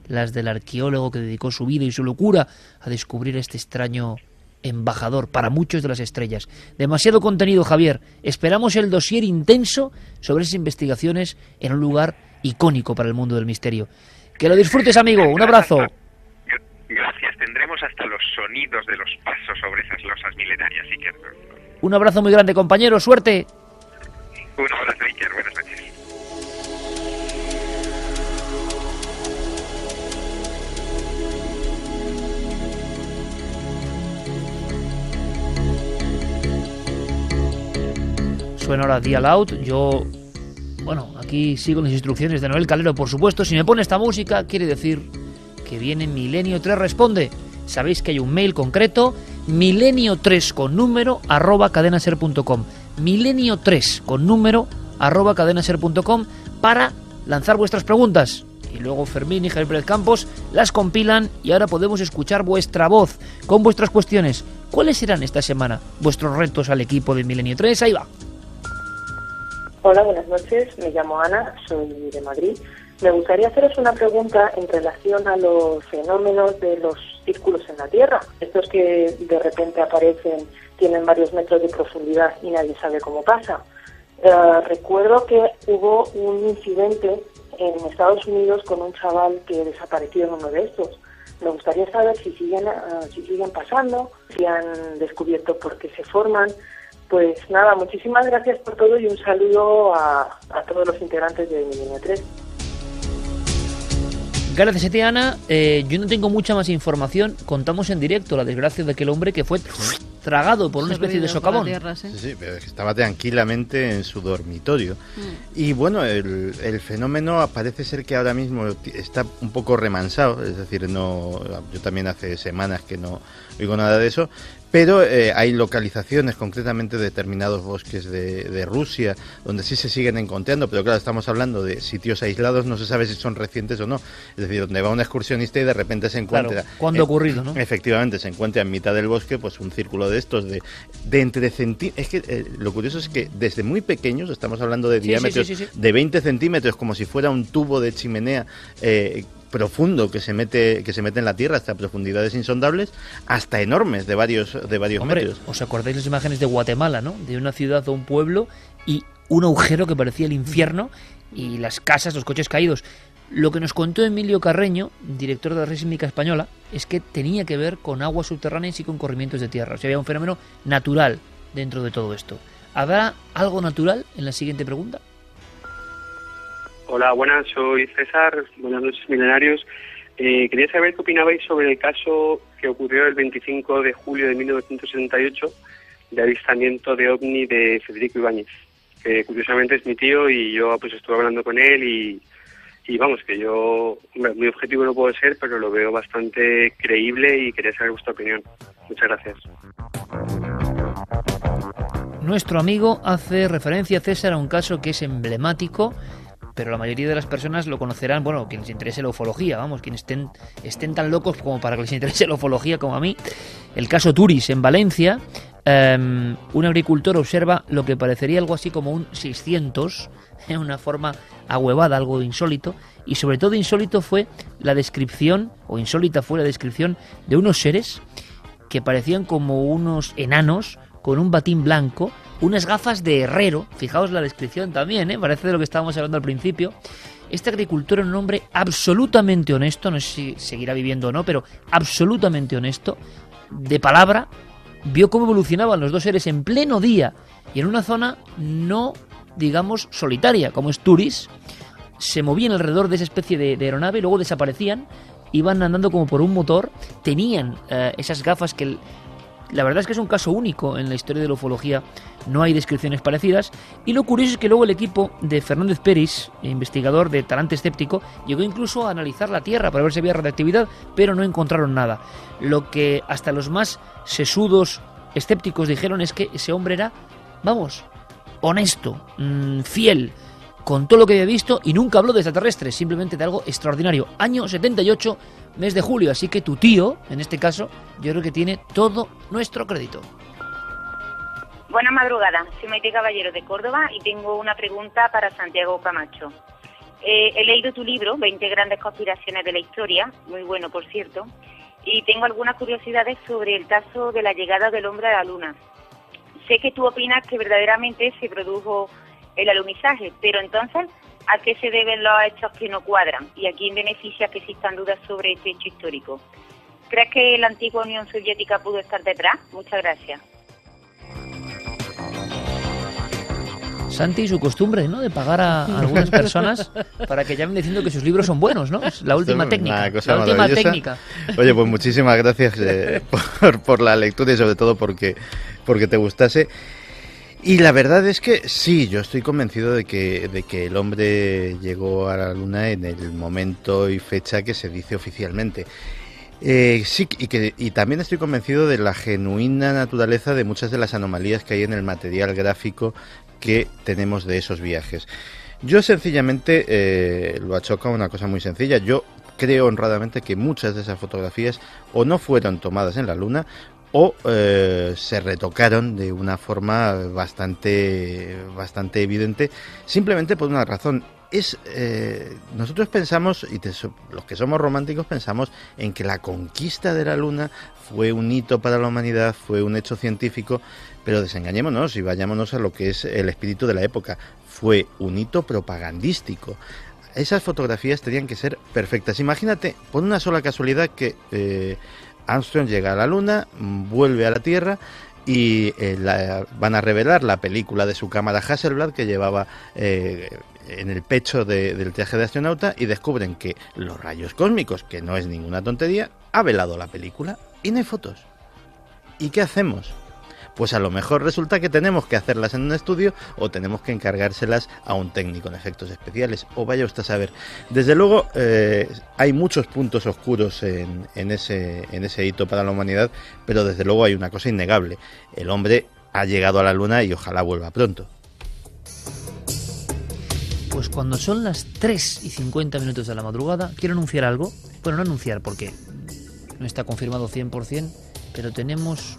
las del arqueólogo que dedicó su vida y su locura a descubrir este extraño embajador para muchos de las estrellas. Demasiado contenido, Javier. Esperamos el dossier intenso sobre esas investigaciones en un lugar icónico para el mundo del misterio. Que lo disfrutes, amigo. Un abrazo. Gracias. Tendremos hasta los sonidos de los pasos sobre esas losas milenarias, Iker. Un abrazo muy grande, compañero. Suerte. Un abrazo, Iker. Buenas noches. Suena ahora Dial Out. Yo, bueno, aquí sigo las instrucciones de Noel Calero, por supuesto. Si me pone esta música, quiere decir que viene Milenio 3 Responde. Sabéis que hay un mail concreto, milenio3 con número arroba cadenaser.com. Milenio 3 con número arroba cadenaser.com para lanzar vuestras preguntas. Y luego Fermín y Javier Campos las compilan y ahora podemos escuchar vuestra voz con vuestras cuestiones. ¿Cuáles serán esta semana vuestros retos al equipo de Milenio 3? Ahí va. Hola, buenas noches. Me llamo Ana, soy de Madrid. Me gustaría haceros una pregunta en relación a los fenómenos de los círculos en la Tierra. Estos que de repente aparecen, tienen varios metros de profundidad y nadie sabe cómo pasa. Eh, recuerdo que hubo un incidente en Estados Unidos con un chaval que desapareció en uno de estos. Me gustaría saber si siguen, eh, si siguen pasando, si han descubierto por qué se forman, pues nada, muchísimas gracias por todo y un saludo a, todos los integrantes de Milenio 3. Gracias a Ana. Eh, yo no tengo mucha más información. Contamos en directo la desgracia de aquel hombre que fue tragado por una especie de socavón. ¿sí? sí, pero estaba tranquilamente en su dormitorio. Mm. Y bueno, el, el, fenómeno parece ser que ahora mismo está un poco remansado. Es decir, no, yo también hace semanas que no oigo nada de eso. Pero eh, hay localizaciones, concretamente determinados bosques de, Rusia, donde sí se siguen encontrando, pero claro, estamos hablando de sitios aislados, no se sabe si son recientes o no. Es decir, donde va un excursionista y de repente se encuentra... Claro, ¿Cuándo ha ocurrido, no? Efectivamente, se encuentra en mitad del bosque pues un círculo de estos de, de entre centímetros... Es que eh, lo curioso es que desde muy pequeños, estamos hablando de diámetros de 20 centímetros, como si fuera un tubo de chimenea... Profundo que se mete que se mete en la tierra hasta profundidades insondables hasta enormes de varios de varios Hombre, metros. ¿os acordáis las imágenes de Guatemala, no? De una ciudad o un pueblo y un agujero que parecía el infierno y las casas, los coches caídos. Lo que nos contó Emilio Carreño, director de la Red Sísmica Española, es que tenía que ver con aguas subterráneas y con corrimientos de tierra. O sea, había un fenómeno natural dentro de todo esto. ¿Habrá algo natural en la siguiente pregunta? Hola, buenas, soy César. Buenas noches, milenarios. Eh, quería saber qué opinabais sobre el caso que ocurrió el 25 de julio de 1968 de avistamiento de ovni de Federico Ibáñez, que curiosamente es mi tío y yo pues estuve hablando con él y, vamos, que yo, muy objetivo no puedo ser, pero lo veo bastante creíble y quería saber vuestra opinión. Muchas gracias. Nuestro amigo hace referencia, César, a un caso que es emblemático, pero la mayoría de las personas lo conocerán, bueno, quienes les interese la ufología, vamos, quienes estén, estén tan locos como para que les interese la ufología como a mí. El caso Turis en Valencia, eh, un agricultor observa lo que parecería algo así como un 600, en una forma ahuevada, algo insólito, y sobre todo insólito fue la descripción, o insólita fue la descripción de unos seres que parecían como unos enanos con un batín blanco, unas gafas de herrero, fijaos la descripción también, ¿eh? parece de lo que estábamos hablando al principio. Este agricultor era un hombre absolutamente honesto, no sé si seguirá viviendo o no, pero absolutamente honesto, de palabra, vio cómo evolucionaban los dos seres en pleno día y en una zona no, digamos, solitaria, como es Turis, se movían alrededor de esa especie de, aeronave, luego desaparecían, iban andando como por un motor, tenían eh, esas gafas que... la verdad es que es un caso único en la historia de la ufología, no hay descripciones parecidas, y lo curioso es que luego el equipo de Fernández Peris, investigador de Talante Escéptico, llegó incluso a analizar la Tierra para ver si había radioactividad, pero no encontraron nada. Lo que hasta los más sesudos escépticos dijeron es que ese hombre era, vamos, honesto, mm, fiel, con todo lo que había visto y nunca habló de extraterrestres, simplemente de algo extraordinario. Año 78, mes de julio, así que tu tío, en este caso, yo creo que tiene todo nuestro crédito. Buena madrugada, soy Maite Caballero de Córdoba y tengo una pregunta para Santiago Camacho. Eh, he leído tu libro, 20 grandes conspiraciones de la historia, muy bueno por cierto, y tengo algunas curiosidades sobre el caso de la llegada del hombre a la luna. Sé que tú opinas que verdaderamente se produjo el alunizaje, pero entonces, ¿a qué se deben los hechos que no cuadran? ¿Y a quién beneficia que existan dudas sobre este hecho histórico? ¿Crees que la antigua Unión Soviética pudo estar detrás? Muchas gracias. Santi y su costumbre, ¿no? De pagar a algunas personas para que llamen diciendo que sus libros son buenos, ¿no? Es la última técnica. La última técnica. Oye, pues muchísimas gracias eh, por, por la lectura y sobre todo porque, porque te gustase. Y la verdad es que sí, yo estoy convencido de que, de que el hombre llegó a la luna en el momento y fecha que se dice oficialmente. Eh, sí, y, que, y también estoy convencido de la genuina naturaleza de muchas de las anomalías que hay en el material gráfico que tenemos de esos viajes. Yo sencillamente eh, lo achoco una cosa muy sencilla. Yo creo honradamente que muchas de esas fotografías o no fueron tomadas en la Luna o eh, se retocaron de una forma bastante, bastante evidente, simplemente por una razón. Es, eh, nosotros pensamos, y los que somos románticos pensamos en que la conquista de la Luna fue un hito para la humanidad, fue un hecho científico, pero desengañémonos y vayámonos a lo que es el espíritu de la época. Fue un hito propagandístico. Esas fotografías tenían que ser perfectas. Imagínate, por una sola casualidad, que eh, Armstrong llega a la Luna, vuelve a la Tierra y eh, van a revelar la película de su cámara Hasselblad que llevaba eh, en el pecho de- del traje de astronauta y descubren que los rayos cósmicos, que no es ninguna tontería, ha velado la película y no hay fotos. ¿Y qué hacemos? Pues a lo mejor resulta que tenemos que hacerlas en un estudio o tenemos que encargárselas a un técnico en efectos especiales. O vaya usted a saber. Desde luego eh, hay muchos puntos oscuros en, ese, en ese hito para la humanidad, pero desde luego hay una cosa innegable. El hombre ha llegado a la luna y ojalá vuelva pronto. Pues cuando son las 3 y 50 minutos de la madrugada, quiero anunciar algo. Bueno, no anunciar porque no está confirmado 100%, pero tenemos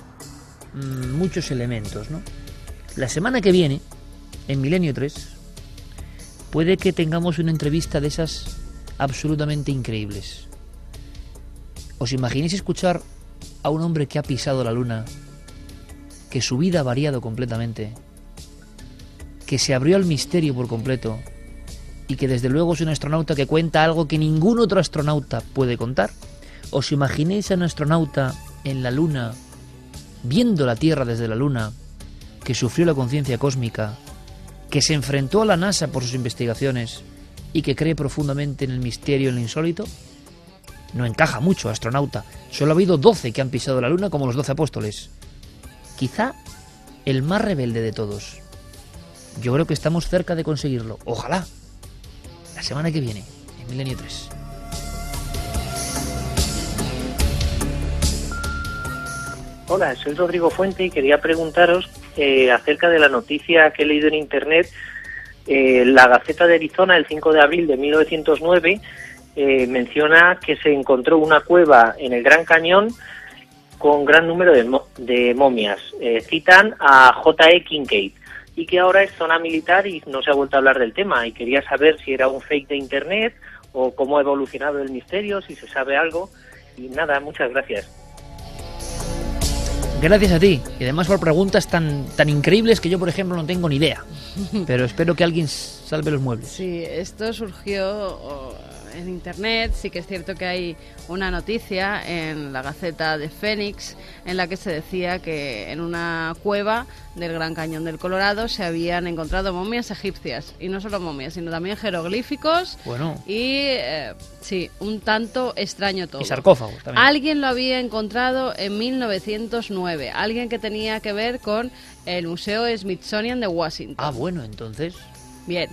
muchos elementos, ¿no? La semana que viene, en Milenio 3, puede que tengamos una entrevista de esas absolutamente increíbles. ¿Os imagináis escuchar a un hombre que ha pisado la luna, que su vida ha variado completamente, que se abrió al misterio por completo y que desde luego es un astronauta que cuenta algo que ningún otro astronauta puede contar? ¿Os imagináis a un astronauta en la luna, viendo la Tierra desde la luna, que sufrió la conciencia cósmica, que se enfrentó a la NASA por sus investigaciones y que cree profundamente en el misterio, en lo insólito? No encaja mucho, astronauta. Solo ha habido 12 que han pisado la luna como los 12 apóstoles. Quizá el más rebelde de todos. Yo creo que estamos cerca de conseguirlo. Ojalá. La semana que viene, en Milenio 3. Hola, soy Rodrigo Fuente y quería preguntaros eh, acerca de la noticia que he leído en Internet. Eh, la Gaceta de Arizona, el 5 de abril de 1909, eh, menciona que se encontró una cueva en el Gran Cañón con gran número de, mo- de momias. Eh, citan a J.E. Kincaid y que ahora es zona militar y no se ha vuelto a hablar del tema. Y quería saber si era un fake de Internet o cómo ha evolucionado el misterio, si se sabe algo. Y nada, muchas gracias. Gracias a ti. Y además por preguntas tan, tan increíbles que yo, por ejemplo, no tengo ni idea. Pero espero que alguien salve los muebles. Sí, esto surgió oh, en internet. Sí que es cierto que hay una noticia en la Gaceta de Fénix en la que se decía que en una cueva del Gran Cañón del Colorado se habían encontrado momias egipcias. Y no solo momias, sino también jeroglíficos. Bueno. Y eh, sí, un tanto extraño todo. Y sarcófagos también. Alguien lo había encontrado en 1909. Alguien que tenía que ver con el Museo Smithsonian de Washington. Ah, bueno, entonces. Bien.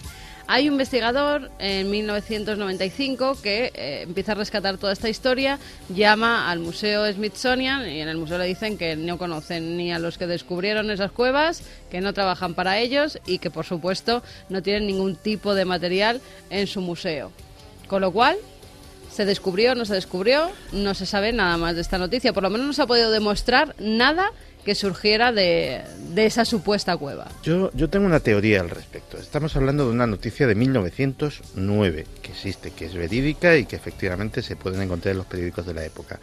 Hay un investigador en 1995 que eh, empieza a rescatar toda esta historia, llama al Museo Smithsonian y en el museo le dicen que no conocen ni a los que descubrieron esas cuevas, que no trabajan para ellos y que por supuesto no tienen ningún tipo de material en su museo. Con lo cual, ¿se descubrió no se descubrió? No se sabe nada más de esta noticia. Por lo menos no se ha podido demostrar nada que surgiera de, de esa supuesta cueva. Yo, yo tengo una teoría al respecto. Estamos hablando de una noticia de 1909 que existe, que es verídica y que efectivamente se pueden encontrar en los periódicos de la época.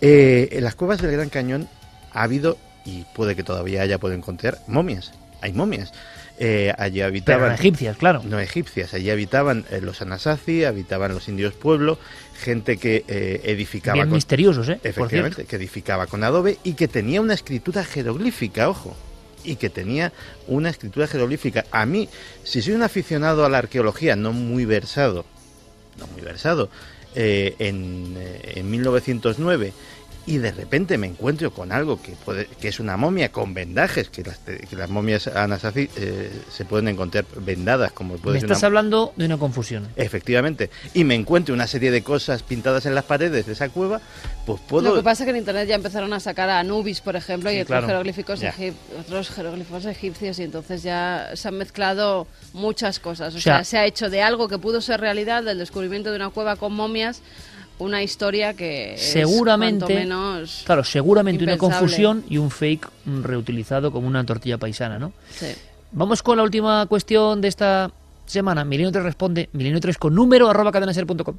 Eh, en las cuevas del Gran Cañón ha habido, y puede que todavía haya, puede encontrar, momias. Hay momias. Eh, allí habitaban. Pero no egipcias, claro. No egipcias. Allí habitaban eh, los Anasazi, habitaban los indios pueblo, gente que eh, edificaba. Bien con- misteriosos, ¿eh? Efectivamente, que edificaba con adobe y que tenía una escritura jeroglífica, ojo. Y que tenía una escritura jeroglífica. A mí, si soy un aficionado a la arqueología, no muy versado, no muy versado, eh, en, eh, en 1909 y de repente me encuentro con algo que puede, que es una momia con vendajes, que las, que las momias anasazi eh, se pueden encontrar vendadas, como puede Me ser estás una- hablando de una confusión. Efectivamente. Y me encuentro una serie de cosas pintadas en las paredes de esa cueva, pues puedo... Lo que pasa es que en internet ya empezaron a sacar a Anubis, por ejemplo, y otros claro. jeroglíficos egip- otros jeroglíficos egipcios y entonces ya se han mezclado muchas cosas. O, O sea- sea, se ha hecho de algo que pudo ser realidad, del descubrimiento de una cueva con momias, una historia que seguramente, menos claro, seguramente una confusión y un fake reutilizado como una tortilla paisana, ¿no? Sí. Vamos con la última cuestión de esta semana. Milenio 3 responde, milenio 3 con número arroba cadenaser.com.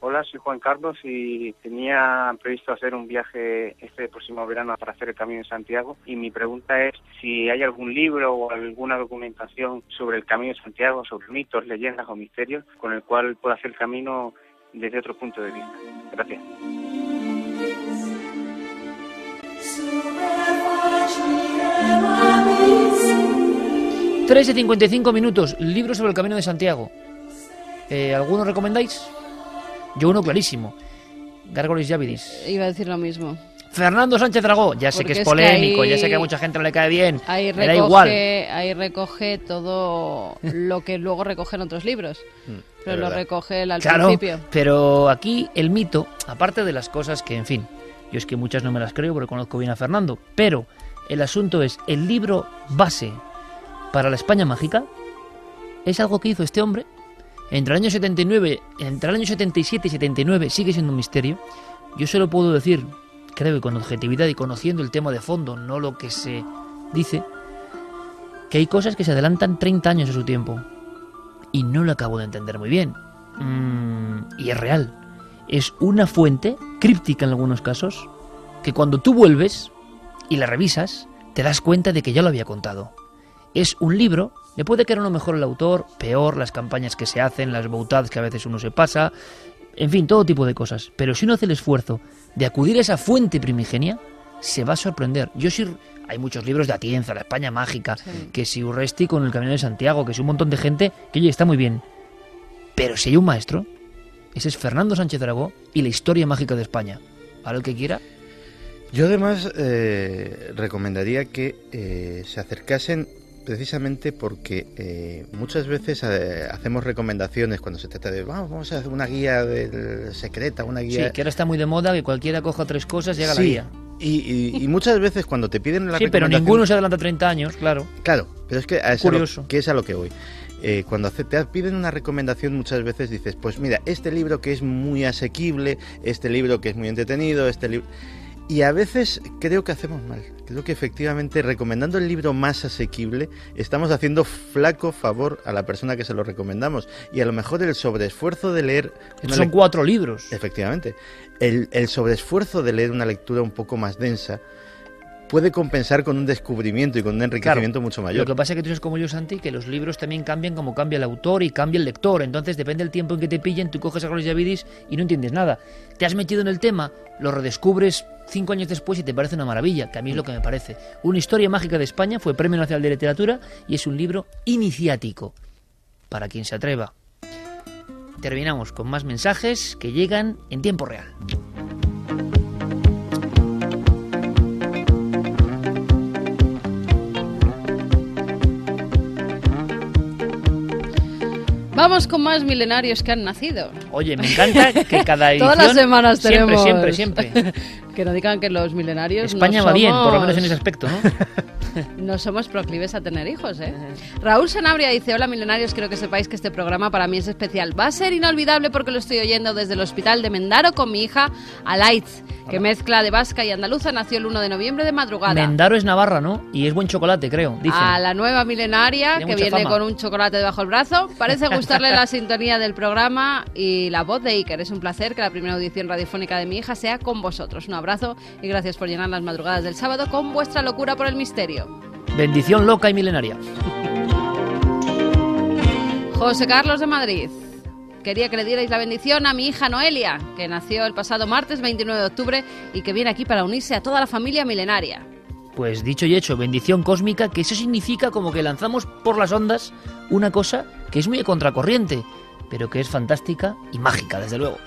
Hola, soy Juan Carlos y tenía previsto hacer un viaje este próximo verano para hacer el Camino de Santiago y mi pregunta es si hay algún libro o alguna documentación sobre el Camino de Santiago, sobre mitos, leyendas o misterios con el cual pueda hacer el camino desde otro punto de vista. Gracias. 13 y 55 minutos, libro sobre el Camino de Santiago. Eh, ¿Alguno recomendáis? Yo uno clarísimo. Gárgoles Yavidis. Iba a decir lo mismo. Fernando Sánchez Dragó, ya sé Porque que es es que polémico, ahí- ya sé que a mucha gente no le cae bien. Ahí me da igual. recoge, ahí recoge todo lo que luego recogen otros libros. Pero es lo recoge él al Claro, principio. pero aquí el mito, aparte de las cosas que, en fin, yo es que muchas no me las creo porque conozco bien a Fernando, pero el asunto es, el libro base para la España mágica es algo que hizo este hombre entre el año 79, entre el año 77 y 79, sigue siendo un misterio. Yo solo puedo decir, creo que con objetividad y conociendo el tema de fondo, no lo que se dice, que hay cosas que se adelantan 30 años a su tiempo. Y no lo acabo de entender muy bien. mm, y es real. Es una fuente, críptica en algunos casos, que cuando tú vuelves y la revisas, te das cuenta de que ya lo había contado. Es un libro, le puede quedar uno mejor el autor, peor las campañas que se hacen, las boutadas que a veces uno se pasa, en fin, todo tipo de cosas. Pero si uno hace el esfuerzo de acudir a esa fuente primigenia, se va a sorprender. Yo sí, hay muchos libros de Atienza, la España mágica, que si Urresti con el Camino de Santiago, que si un montón de gente, que oye, está muy bien. Pero si hay un maestro, ese es Fernando Sánchez Dragó y la historia mágica de España. Para el que quiera. Yo además eh, recomendaría que eh, se acercasen precisamente porque eh, muchas veces eh, hacemos recomendaciones cuando se trata de vamos, vamos a hacer una guía del secreta, una guía. Sí, que ahora está muy de moda que cualquiera coja tres cosas y haga la guía. Y, y- y muchas veces cuando te piden la Sí, pero ninguno se adelanta 30 años, claro. Claro, pero es que a Curioso. Lo, que es a lo que voy. Eh, cuando te piden una recomendación muchas veces dices, pues mira, este libro que es muy asequible, este libro que es muy entretenido, este libro... Y a veces creo que hacemos mal. Creo que efectivamente recomendando el libro más asequible estamos haciendo flaco favor a la persona que se lo recomendamos. Y a lo mejor el sobreesfuerzo de leer... Son cuatro libros. Efectivamente. El, el sobreesfuerzo de leer una lectura un poco más densa puede compensar con un descubrimiento y con un enriquecimiento mucho mayor. Lo que pasa es que tú eres como yo, Santi, que los libros también cambian como cambia el autor y cambia el lector. Entonces, depende del tiempo en que te pillen, tú coges a Carlos Yavidis y no entiendes nada. Te has metido en el tema, lo redescubres cinco años después y te parece una maravilla, que a mí es lo que me parece. Una historia mágica de España fue Premio Nacional de Literatura y es un libro iniciático para quien se atreva. Terminamos con más mensajes que llegan en tiempo real. Vamos con más milenarios que han nacido. Oye, me encanta que cada edición... Todas las semanas siempre, tenemos. Siempre, siempre, que no digan que los milenarios. España no va bien, por lo menos en ese aspecto, ¿no? No somos proclives a tener hijos, ¿eh? Raúl Sanabria dice, hola milenarios, quiero que sepáis que este programa para mí es especial. Va a ser inolvidable porque lo estoy oyendo desde el hospital de Mendaro con mi hija Alaitz, que mezcla de vasca y andaluza, nació el 1 de noviembre de madrugada. Mendaro es Navarra, ¿no? Y es buen chocolate, creo, dicen. A la nueva milenaria Tiene que viene fama. con un chocolate debajo del brazo. Parece gustarle la sintonía del programa y la voz de Iker. Es un placer que la primera audición radiofónica de mi hija sea con vosotros. Un abrazo y gracias por llenar las madrugadas del sábado con vuestra locura por el misterio. Bendición loca y milenaria. José Carlos de Madrid. Quería que le dierais la bendición a mi hija Noelia, que nació el pasado martes 29 de octubre y que viene aquí para unirse a toda la familia milenaria. Pues dicho y hecho, bendición cósmica, que eso significa como que lanzamos por las ondas una cosa que es muy contracorriente, pero que es fantástica y mágica, desde luego.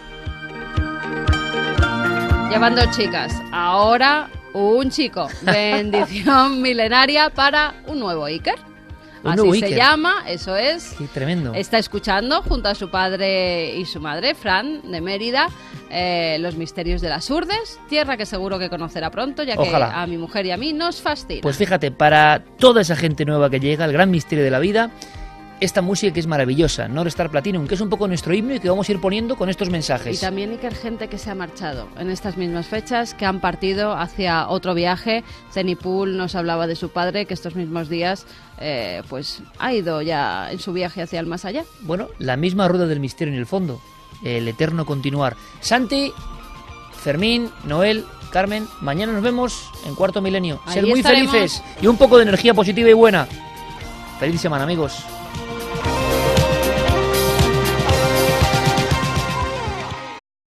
Llevando chicas. Ahora un chico. Bendición milenaria para un nuevo Iker. Un Así se Iker. llama, eso es. Qué tremendo. Está escuchando junto a su padre y su madre, Fran, de Mérida, eh, Los Misterios de las Urdes, tierra que seguro que conocerá pronto, ya que a mi mujer y a mí nos fascina. Pues fíjate, para toda esa gente nueva que llega, el gran misterio de la vida, esta música que es maravillosa, Star Platinum, que es un poco nuestro himno y que vamos a ir poniendo con estos Y mensajes. también Iker, gente que se ha marchado en estas mismas fechas, que han partido hacia otro viaje. Zenipul nos hablaba de su padre, que estos mismos días eh, pues ha ido ya en su viaje hacia el más allá. Bueno, la misma rueda del misterio en el fondo, el eterno continuar. Santi, Fermín, Noel, Carmen, mañana nos vemos en Cuarto Milenio. Ahí Ser muy estaremos. felices y un poco de energía positiva y buena. Feliz semana, amigos.